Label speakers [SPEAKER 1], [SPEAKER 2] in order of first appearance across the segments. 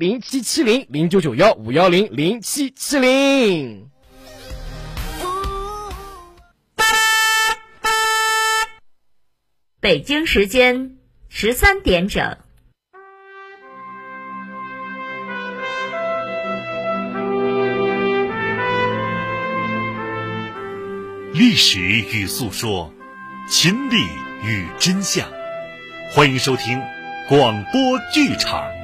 [SPEAKER 1] 零七七零零九九幺五幺零零七七零。
[SPEAKER 2] 北京时间十三点整。
[SPEAKER 3] 历史与诉说，亲历与真相，欢迎收听广播剧场。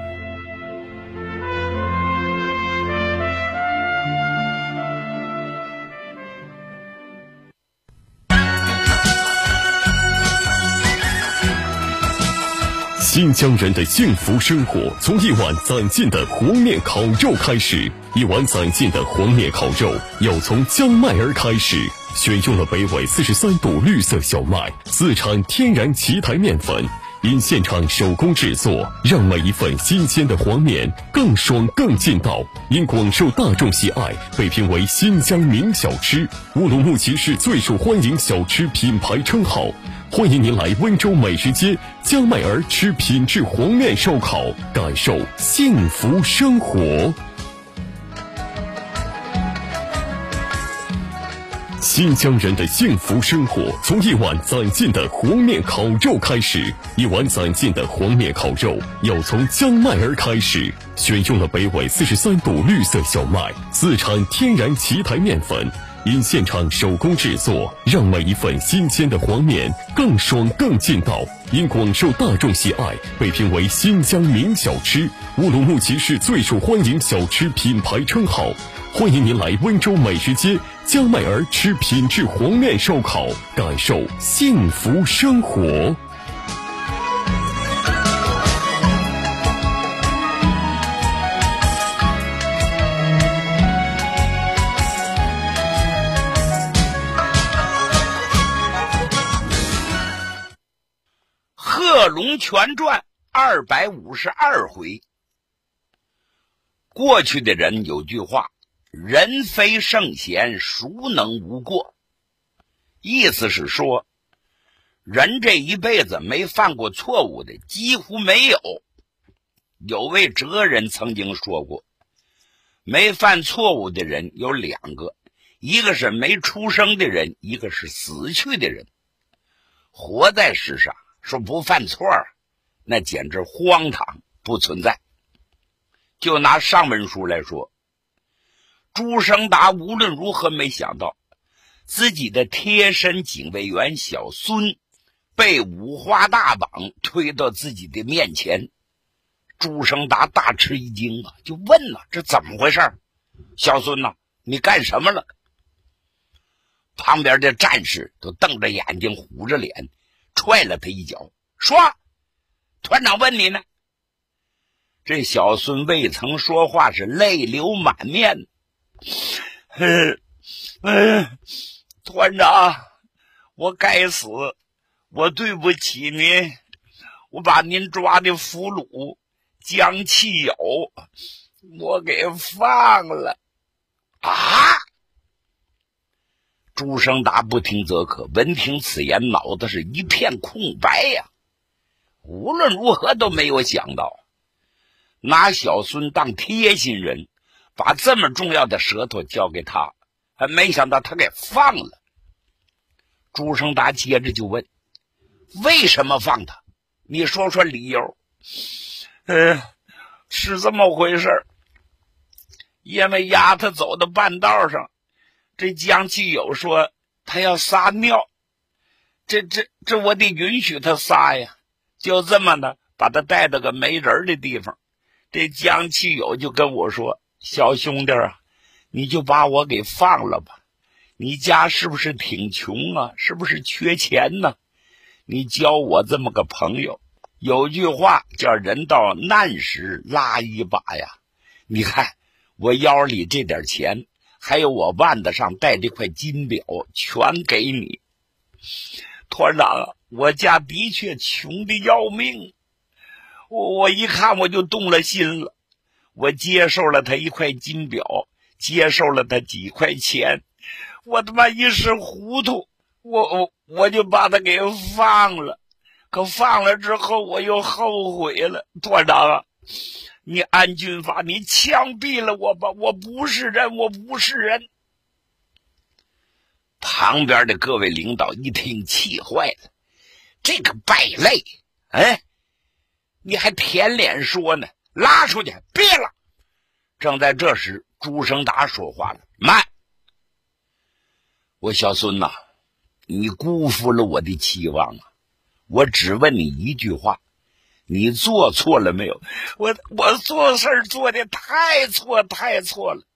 [SPEAKER 4] 新疆人的幸福生活从一碗攒劲的黄面烤肉开始。一碗攒劲的黄面烤肉要从江麦儿开始。选用了北纬四十三度绿色小麦，自产天然奇台面粉，因现场手工制作，让每一份新鲜的黄面更爽更劲道。因广受大众喜爱，被评为新疆名小吃、乌鲁木齐市最受欢迎小吃品牌称号。欢迎您来温州美食街江麦儿吃品质黄面烧烤，感受幸福生活。新疆人的幸福生活从一碗攒劲的黄面烤肉开始。一碗攒劲的黄面烤肉要从江麦儿开始。选用了北纬四十三度绿色小麦，自产天然奇台面粉。因现场手工制作，让每一份新鲜的黄面更爽更劲道。因广受大众喜爱，被评为新疆名小吃、乌鲁木齐市最受欢迎小吃品牌称号。欢迎您来温州美食街江麦儿吃品质黄面烧烤，感受幸福生活。
[SPEAKER 5] 《龙泉传》二百五十二回。过去的人有句话：“人非圣贤，孰能无过？”意思是说，人这一辈子没犯过错误的几乎没有。有位哲人曾经说过：“没犯错误的人有两个，一个是没出生的人，一个是死去的人。活在世上。”说不犯错儿那简直荒唐，不存在。就拿上文书来说，朱生达无论如何没想到，自己的贴身警卫员小孙被五花大绑推到自己的面前。朱生达大吃一惊啊，就问了：“这怎么回事？小孙呐，你干什么了？”旁边的战士都瞪着眼睛，虎着脸。踹了他一脚，说：“团长问你呢。”这小孙未曾说话，是泪流满面。嗯嗯，团长，我该死，我对不起您，我把您抓的俘虏江汽友，我给放了。啊！朱生达不听则可，闻听此言，脑子是一片空白呀。无论如何都没有想到，拿小孙当贴心人，把这么重要的舌头交给他，还没想到他给放了。朱生达接着就问：“为什么放他？你说说理由。”“嗯，是这么回事因为丫他走到半道上。”这江继友说他要撒尿，这这这我得允许他撒呀。就这么的把他带到个没人的地方。这江继友就跟我说：“小兄弟啊，你就把我给放了吧。你家是不是挺穷啊？是不是缺钱呢？你交我这么个朋友。有句话叫‘人到难时拉一把’呀。你看我腰里这点钱。”还有我腕子上戴这块金表，全给你，团长！我家的确穷的要命，我我一看我就动了心了，我接受了他一块金表，接受了他几块钱，我他妈一时糊涂，我我我就把他给放了，可放了之后我又后悔了，团长啊！你安军法，你枪毙了我吧！我不是人，我不是人。旁边的各位领导一听，气坏了，这个败类，哎，你还舔脸说呢？拉出去，别了！正在这时，朱生达说话了：“慢，我小孙呐，你辜负了我的期望啊！我只问你一句话。”你做错了没有？我我做事做的太错太错了。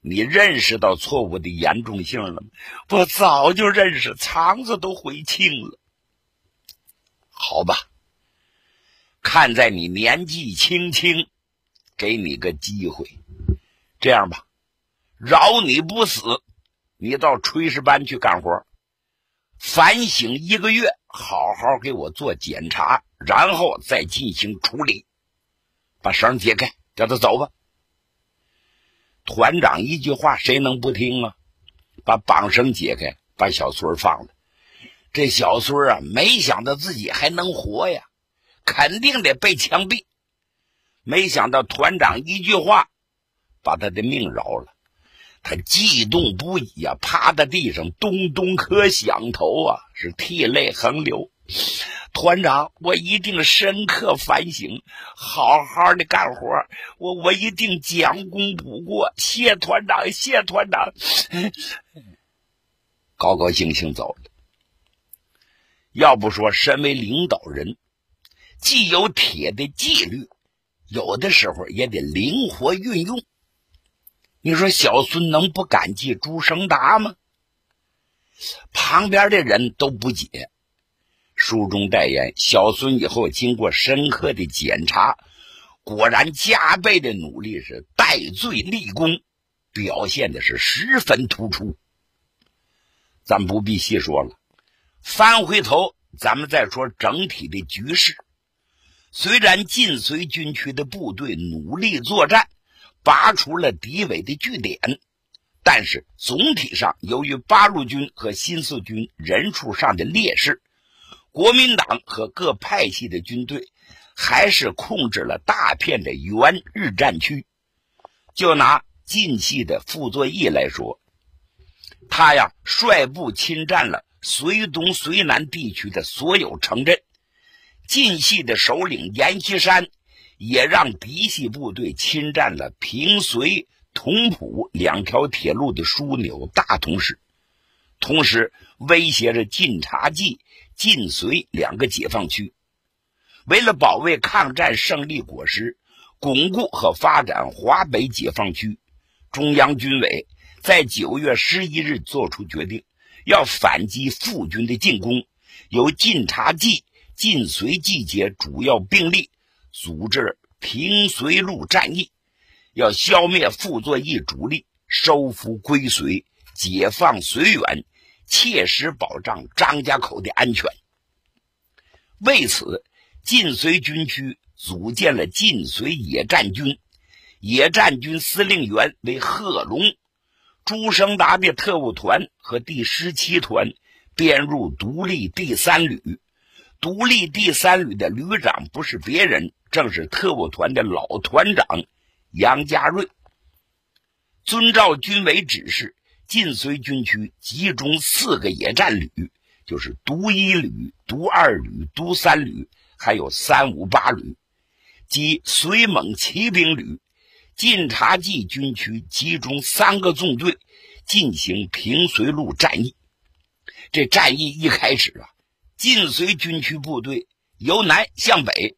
[SPEAKER 5] 你认识到错误的严重性了吗？我早就认识，肠子都悔青了。好吧，看在你年纪轻轻，给你个机会。这样吧，饶你不死，你到炊事班去干活，反省一个月，好好给我做检查。然后再进行处理，把绳解开，叫他走吧。团长一句话，谁能不听啊？把绑绳解开，把小孙放了。这小孙啊，没想到自己还能活呀，肯定得被枪毙。没想到团长一句话，把他的命饶了。他激动不已呀，趴在地上咚咚磕响头啊，是涕泪横流。团长，我一定深刻反省，好好的干活。我我一定将功补过。谢团长，谢团长，高高兴兴走了。要不说，身为领导人，既有铁的纪律，有的时候也得灵活运用。你说小孙能不感激朱生达吗？旁边的人都不解。书中代言，小孙以后经过深刻的检查，果然加倍的努力是戴罪立功，表现的是十分突出。咱不必细说了，翻回头，咱们再说整体的局势。虽然晋绥军区的部队努力作战，拔除了敌伪的据点，但是总体上，由于八路军和新四军人数上的劣势。国民党和各派系的军队还是控制了大片的原日战区。就拿晋系的傅作义来说，他呀率部侵占了绥东、绥南地区的所有城镇。晋系的首领阎锡山也让嫡系部队侵占了平绥、同蒲两条铁路的枢纽大同市，同时威胁着晋察冀。晋绥两个解放区，为了保卫抗战胜利果实，巩固和发展华北解放区，中央军委在九月十一日作出决定，要反击复军的进攻，由晋察冀、晋绥集结主要兵力，组织平绥路战役，要消灭傅作义主力，收复归绥，解放绥远。切实保障张家口的安全。为此，晋绥军区组建了晋绥野战军，野战军司令员为贺龙。朱生达的特务团和第十七团编入独立第三旅。独立第三旅的旅长不是别人，正是特务团的老团长杨家瑞。遵照军委指示。晋绥军区集中四个野战旅，就是独一旅、独二旅、独三旅，还有三五八旅，及绥蒙骑兵旅。晋察冀军区集中三个纵队进行平绥路战役。这战役一开始啊，晋绥军区部队由南向北，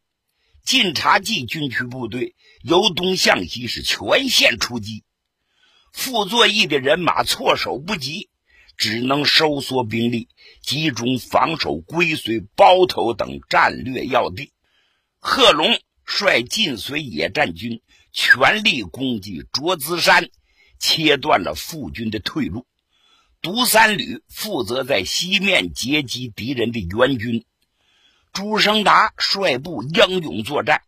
[SPEAKER 5] 晋察冀军区部队由东向西，是全线出击。傅作义的人马措手不及，只能收缩兵力，集中防守归绥、包头等战略要地。贺龙率晋绥野战军全力攻击卓资山，切断了傅军的退路。独三旅负责在西面截击敌人的援军。朱生达率部英勇作战，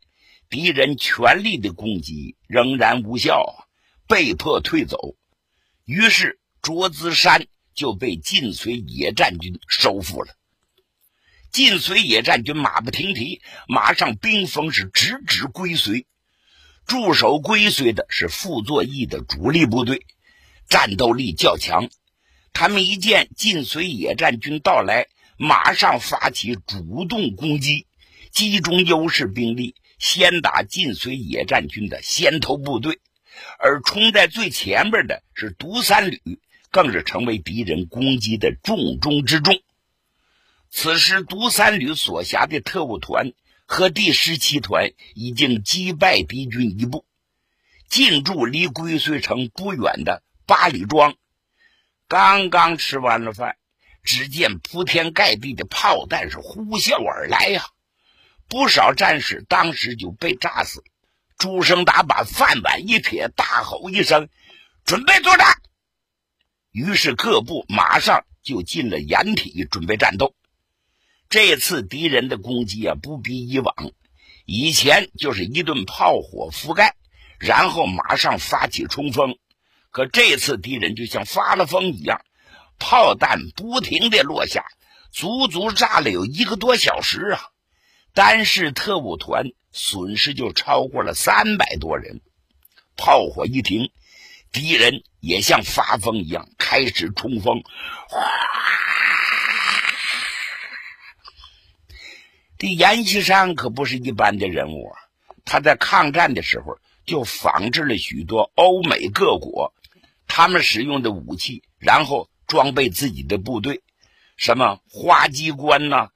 [SPEAKER 5] 敌人全力的攻击仍然无效。被迫退走，于是卓资山就被晋绥野战军收复了。晋绥野战军马不停蹄，马上兵锋是直指归绥。驻守归绥的是傅作义的主力部队，战斗力较强。他们一见晋绥野战军到来，马上发起主动攻击，集中优势兵力，先打晋绥野战军的先头部队。而冲在最前面的是独三旅，更是成为敌人攻击的重中之重。此时，独三旅所辖的特务团和第十七团已经击败敌军一部，进驻离归绥城不远的八里庄。刚刚吃完了饭，只见铺天盖地的炮弹是呼啸而来呀！不少战士当时就被炸死。朱生达把饭碗一撇，大吼一声：“准备作战！”于是各部马上就进了掩体，准备战斗。这次敌人的攻击啊，不比以往。以前就是一顿炮火覆盖，然后马上发起冲锋。可这次敌人就像发了疯一样，炮弹不停的落下，足足炸了有一个多小时啊！单是特务团损失就超过了三百多人。炮火一停，敌人也像发疯一样开始冲锋。这阎锡山可不是一般的人物啊！他在抗战的时候就仿制了许多欧美各国他们使用的武器，然后装备自己的部队，什么花机关呐、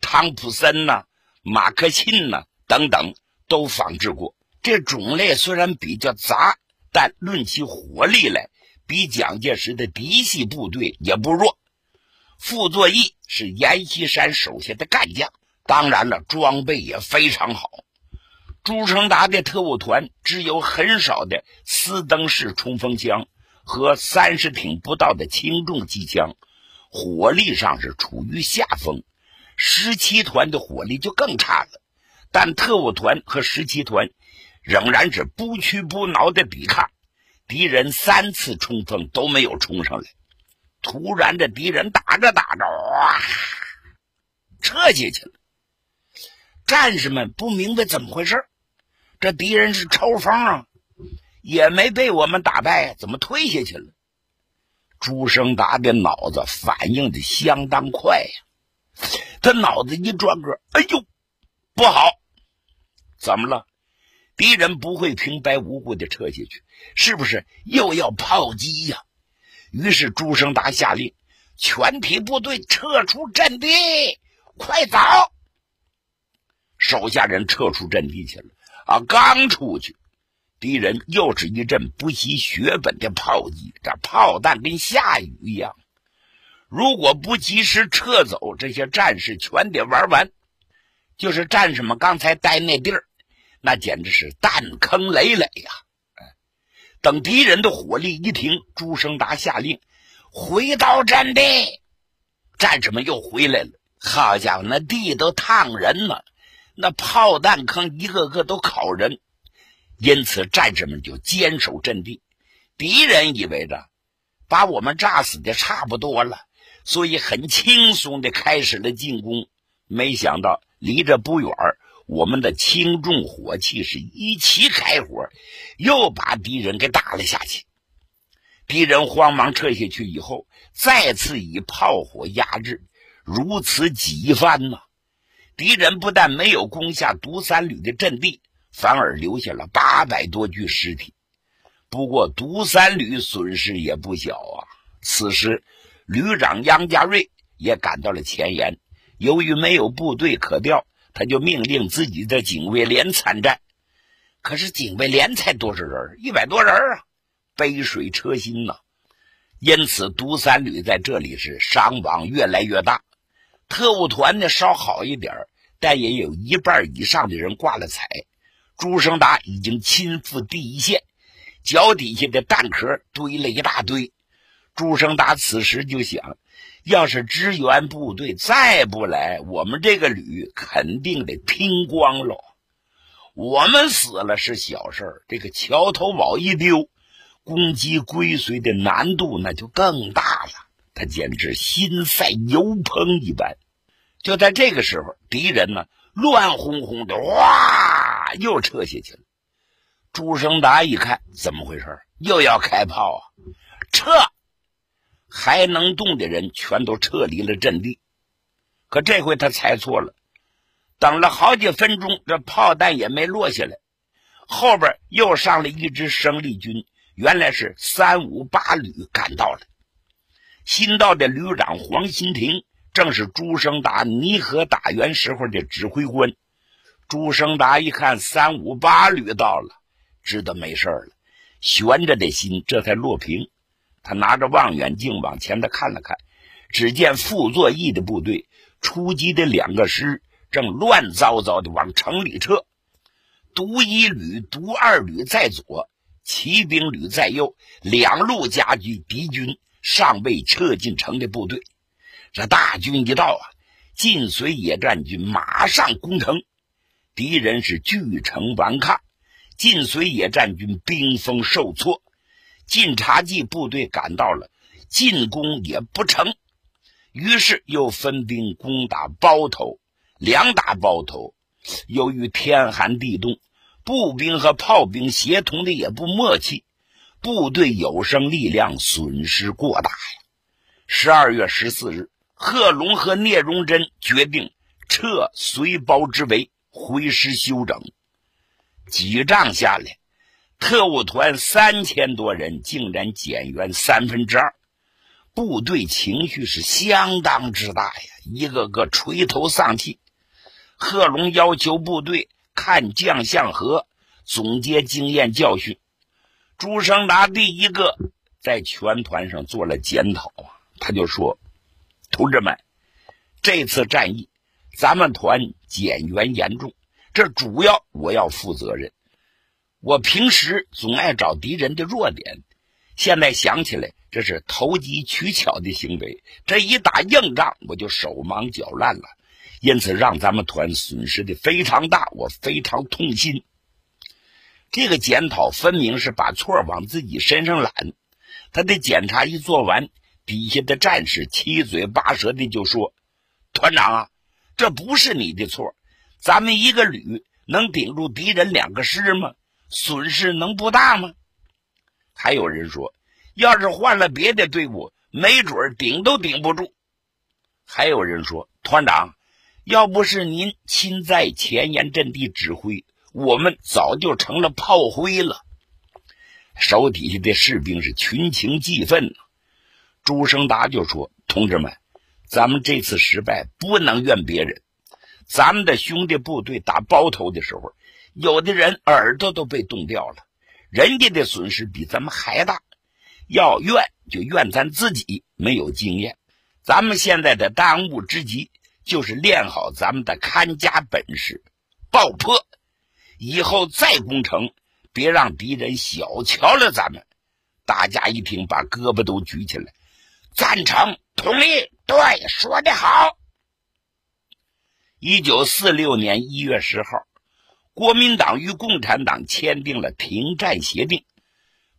[SPEAKER 5] 汤普森呐、马克沁呐等等都仿制过。这种类虽然比较杂，但论起火力来，比蒋介石的嫡系部队也不弱。傅作义是阎锡山手下的干将。当然了，装备也非常好。朱成达的特务团只有很少的斯登式冲锋枪和三十挺不到的轻重机枪，火力上是处于下风。十七团的火力就更差了，但特务团和十七团仍然是不屈不挠的抵抗。敌人三次冲锋都没有冲上来。突然，这敌人打着打着，哇，撤下去了。战士们不明白怎么回事，这敌人是抽风啊，也没被我们打败，怎么退下去了？朱生达的脑子反应的相当快呀，他脑子一转个，哎呦，不好，怎么了？敌人不会平白无故的撤下去，是不是又要炮击呀？于是朱生达下令，全体部队撤出阵地，快走！手下人撤出阵地去了啊！刚出去，敌人又是一阵不惜血本的炮击，这炮弹跟下雨一样。如果不及时撤走，这些战士全得玩完。就是战士们刚才待那地儿，那简直是弹坑累累呀！等敌人的火力一停，朱生达下令回到阵地，战士们又回来了。好家伙，那地都烫人了。那炮弹坑一个个都烤人，因此战士们就坚守阵地。敌人以为着把我们炸死的差不多了，所以很轻松的开始了进攻。没想到离着不远，我们的轻重火器是一起开火，又把敌人给打了下去。敌人慌忙撤下去以后，再次以炮火压制，如此几番呢。敌人不但没有攻下独三旅的阵地，反而留下了八百多具尸体。不过独三旅损失也不小啊。此时，旅长杨家瑞也赶到了前沿。由于没有部队可调，他就命令自己的警卫连参战。可是警卫连才多少人？一百多人啊，杯水车薪呐。因此，独三旅在这里是伤亡越来越大。特务团呢稍好一点但也有一半以上的人挂了彩。朱生达已经亲赴第一线，脚底下的弹壳堆了一大堆。朱生达此时就想：要是支援部队再不来，我们这个旅肯定得拼光了。我们死了是小事儿这个桥头堡一丢，攻击归绥的难度那就更大了。他简直心塞油烹一般。就在这个时候，敌人呢乱哄哄的，哇，又撤下去了。朱生达一看，怎么回事？又要开炮啊！撤！还能动的人全都撤离了阵地。可这回他猜错了，等了好几分钟，这炮弹也没落下来。后边又上了一支生力军，原来是三五八旅赶到了。新到的旅长黄新亭，正是朱生达泥河打援时候的指挥官。朱生达一看三五八旅到了，知道没事了，悬着的心这才落平。他拿着望远镜往前头看了看，只见傅作义的部队出击的两个师正乱糟糟的往城里撤。独一旅、独二旅在左，骑兵旅在右，两路夹击敌军尚未撤进城的部队。这大军一到啊，晋绥野战军马上攻城，敌人是据城顽抗，晋绥野战军兵锋受挫。晋察冀部队赶到了，进攻也不成，于是又分兵攻打包头，两打包头。由于天寒地冻。步兵和炮兵协同的也不默契，部队有生力量损失过大呀。十二月十四日，贺龙和聂荣臻决定撤随包之围，回师休整。几仗下来，特务团三千多人竟然减员三分之二，部队情绪是相当之大呀，一个个垂头丧气。贺龙要求部队。看将相和，总结经验教训。朱生达第一个在全团上做了检讨啊，他就说：“同志们，这次战役咱们团减员严重，这主要我要负责任。我平时总爱找敌人的弱点，现在想起来这是投机取巧的行为。这一打硬仗，我就手忙脚乱了。”因此，让咱们团损失的非常大，我非常痛心。这个检讨分明是把错往自己身上揽。他的检查一做完，底下的战士七嘴八舌的就说：“团长啊，这不是你的错，咱们一个旅能顶住敌人两个师吗？损失能不大吗？”还有人说：“要是换了别的队伍，没准顶都顶不住。”还有人说：“团长。”要不是您亲在前沿阵地指挥，我们早就成了炮灰了。手底下的士兵是群情激愤朱生达就说：“同志们，咱们这次失败不能怨别人。咱们的兄弟部队打包头的时候，有的人耳朵都被冻掉了，人家的损失比咱们还大。要怨就怨咱自己没有经验。咱们现在的当务之急。”就是练好咱们的看家本事，爆破，以后再攻城，别让敌人小瞧了咱们。大家一听，把胳膊都举起来，赞成，同意，对，说得好。一九四六年一月十号，国民党与共产党签订了停战协定，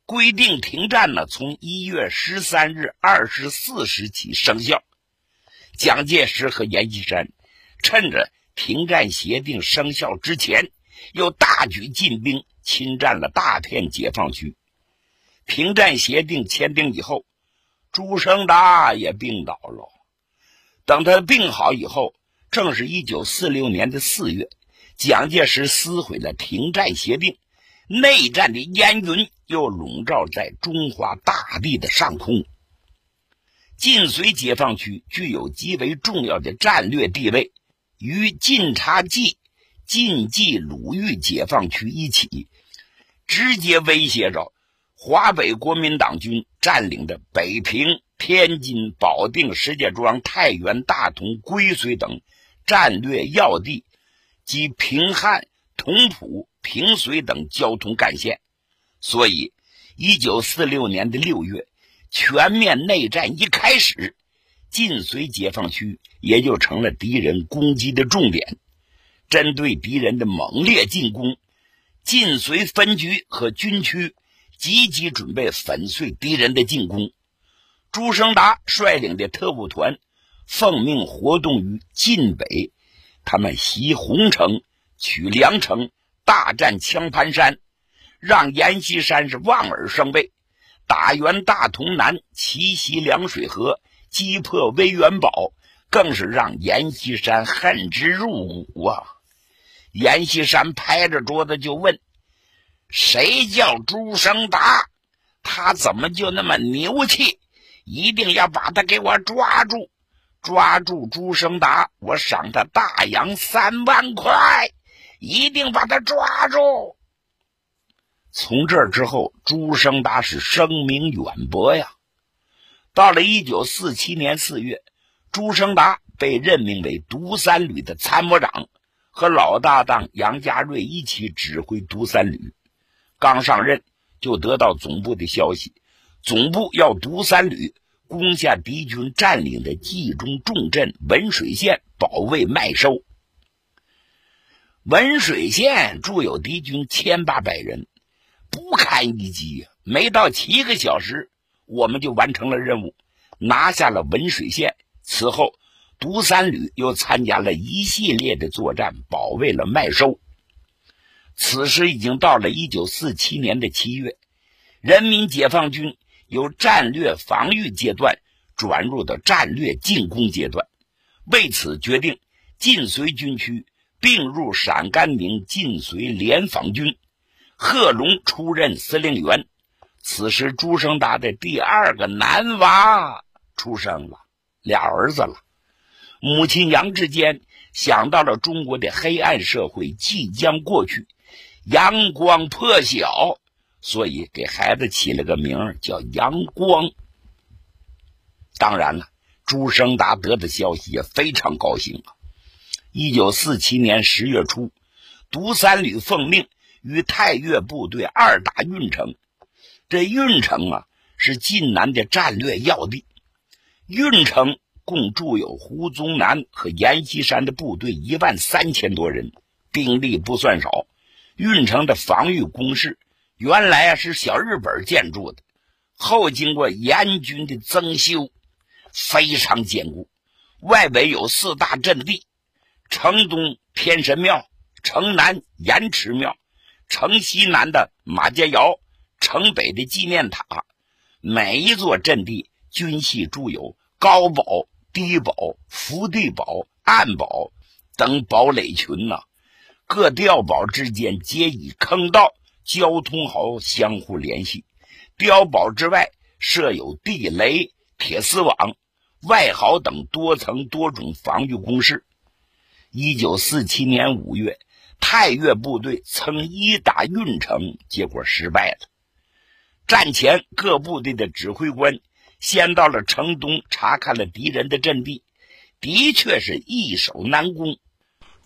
[SPEAKER 5] 规定停战呢，从一月十三日二十四时起生效。蒋介石和阎锡山趁着停战协定生效之前，又大举进兵，侵占了大片解放区。停战协定签订以后，朱生达也病倒了。等他病好以后，正是一九四六年的四月，蒋介石撕毁了停战协定，内战的烟云又笼罩在中华大地的上空。晋绥解放区具有极为重要的战略地位，与晋察冀、晋冀鲁豫解放区一起，直接威胁着华北国民党军占领的北平、天津、保定、石家庄、太原、大同、归绥等战略要地及平汉、同蒲、平绥等交通干线。所以，一九四六年的六月。全面内战一开始，晋绥解放区也就成了敌人攻击的重点。针对敌人的猛烈进攻，晋绥分局和军区积极准备粉碎敌人的进攻。朱生达率领的特务团奉命活动于晋北，他们袭洪城、取梁城，大战枪盘山。让阎锡山是望而生畏，打援大同南，奇袭凉水河，击破威元堡，更是让阎锡山恨之入骨啊！阎锡山拍着桌子就问：“谁叫朱生达？他怎么就那么牛气？一定要把他给我抓住！抓住朱生达，我赏他大洋三万块！一定把他抓住！”从这之后，朱生达是声名远播呀。到了一九四七年四月，朱生达被任命为独三旅的参谋长，和老搭档杨家瑞一起指挥独三旅。刚上任，就得到总部的消息，总部要独三旅攻下敌军占领的冀中重镇文水县，保卫麦收。文水县驻有敌军千八百人。不堪一击，没到七个小时，我们就完成了任务，拿下了文水县。此后，独三旅又参加了一系列的作战，保卫了麦收。此时已经到了一九四七年的七月，人民解放军由战略防御阶段转入到战略进攻阶段，为此决定晋绥军区并入陕甘宁晋绥联防军。贺龙出任司令员。此时，朱生达的第二个男娃出生了，俩儿子了。母亲杨志坚想到了中国的黑暗社会即将过去，阳光破晓，所以给孩子起了个名叫阳光。当然了，朱生达得的消息也非常高兴啊。一九四七年十月初，独三旅奉命。与太岳部队二打运城，这运城啊是晋南的战略要地。运城共驻有胡宗南和阎锡山的部队一万三千多人，兵力不算少。运城的防御工事原来啊是小日本建筑的，后经过严军的增修，非常坚固。外围有四大阵地：城东天神庙、城南盐池庙。城西南的马家窑，城北的纪念塔，每一座阵地均系筑有高堡、低堡、伏地堡、暗堡等堡垒群呐。各碉堡之间皆以坑道、交通壕相互联系。碉堡之外设有地雷、铁丝网、外壕等多层多种防御工事。一九四七年五月。太岳部队曾一打运城，结果失败了。战前各部队的指挥官先到了城东查看了敌人的阵地，的确是易守难攻。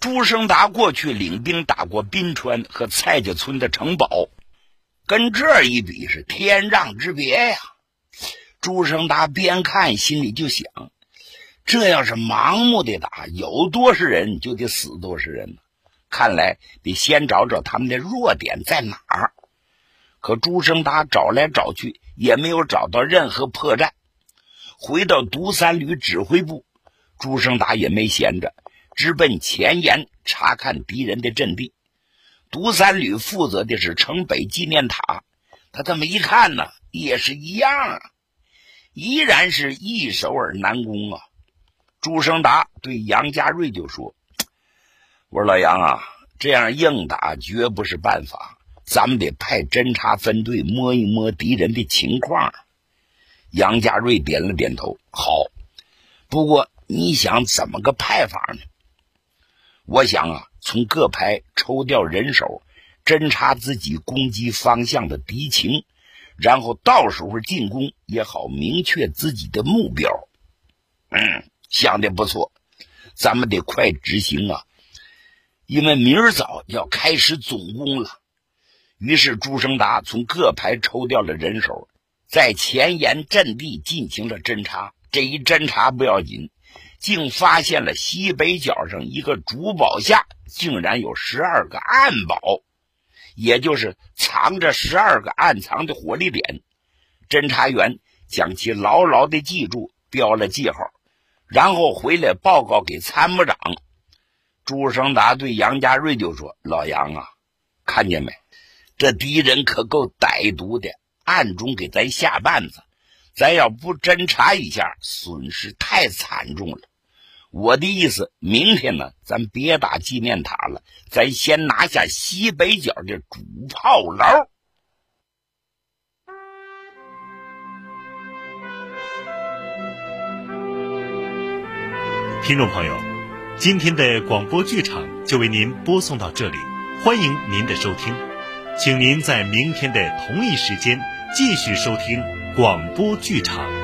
[SPEAKER 5] 朱生达过去领兵打过宾川和蔡家村的城堡，跟这一比是天壤之别呀。朱生达边看心里就想：这要是盲目的打，有多少人就得死多少人？看来得先找找他们的弱点在哪儿。可朱生达找来找去也没有找到任何破绽。回到独三旅指挥部，朱生达也没闲着，直奔前沿查看敌人的阵地。独三旅负责的是城北纪念塔，他这么一看呢，也是一样，啊，依然是易守而难攻啊。朱生达对杨家瑞就说。我说老杨啊，这样硬打绝不是办法，咱们得派侦察分队摸一摸敌人的情况。杨家瑞点了点头，好。不过你想怎么个派法呢？我想啊，从各排抽调人手，侦查自己攻击方向的敌情，然后到时候进攻也好明确自己的目标。嗯，想的不错，咱们得快执行啊。因为明儿早要开始总攻了，于是朱生达从各排抽调了人手，在前沿阵地进行了侦查。这一侦查不要紧，竟发现了西北角上一个主堡下竟然有十二个暗堡，也就是藏着十二个暗藏的火力点。侦查员将其牢牢的记住，标了记号，然后回来报告给参谋长。朱生达对杨家瑞就说：“老杨啊，看见没？这敌人可够歹毒的，暗中给咱下绊子。咱要不侦查一下，损失太惨重了。我的意思，明天呢，咱别打纪念塔了，咱先拿下西北角的主炮楼。
[SPEAKER 3] 听众朋友，今天的广播剧场就为您播送到这里，欢迎您的收听，请您在明天的同一时间继续收听广播剧场。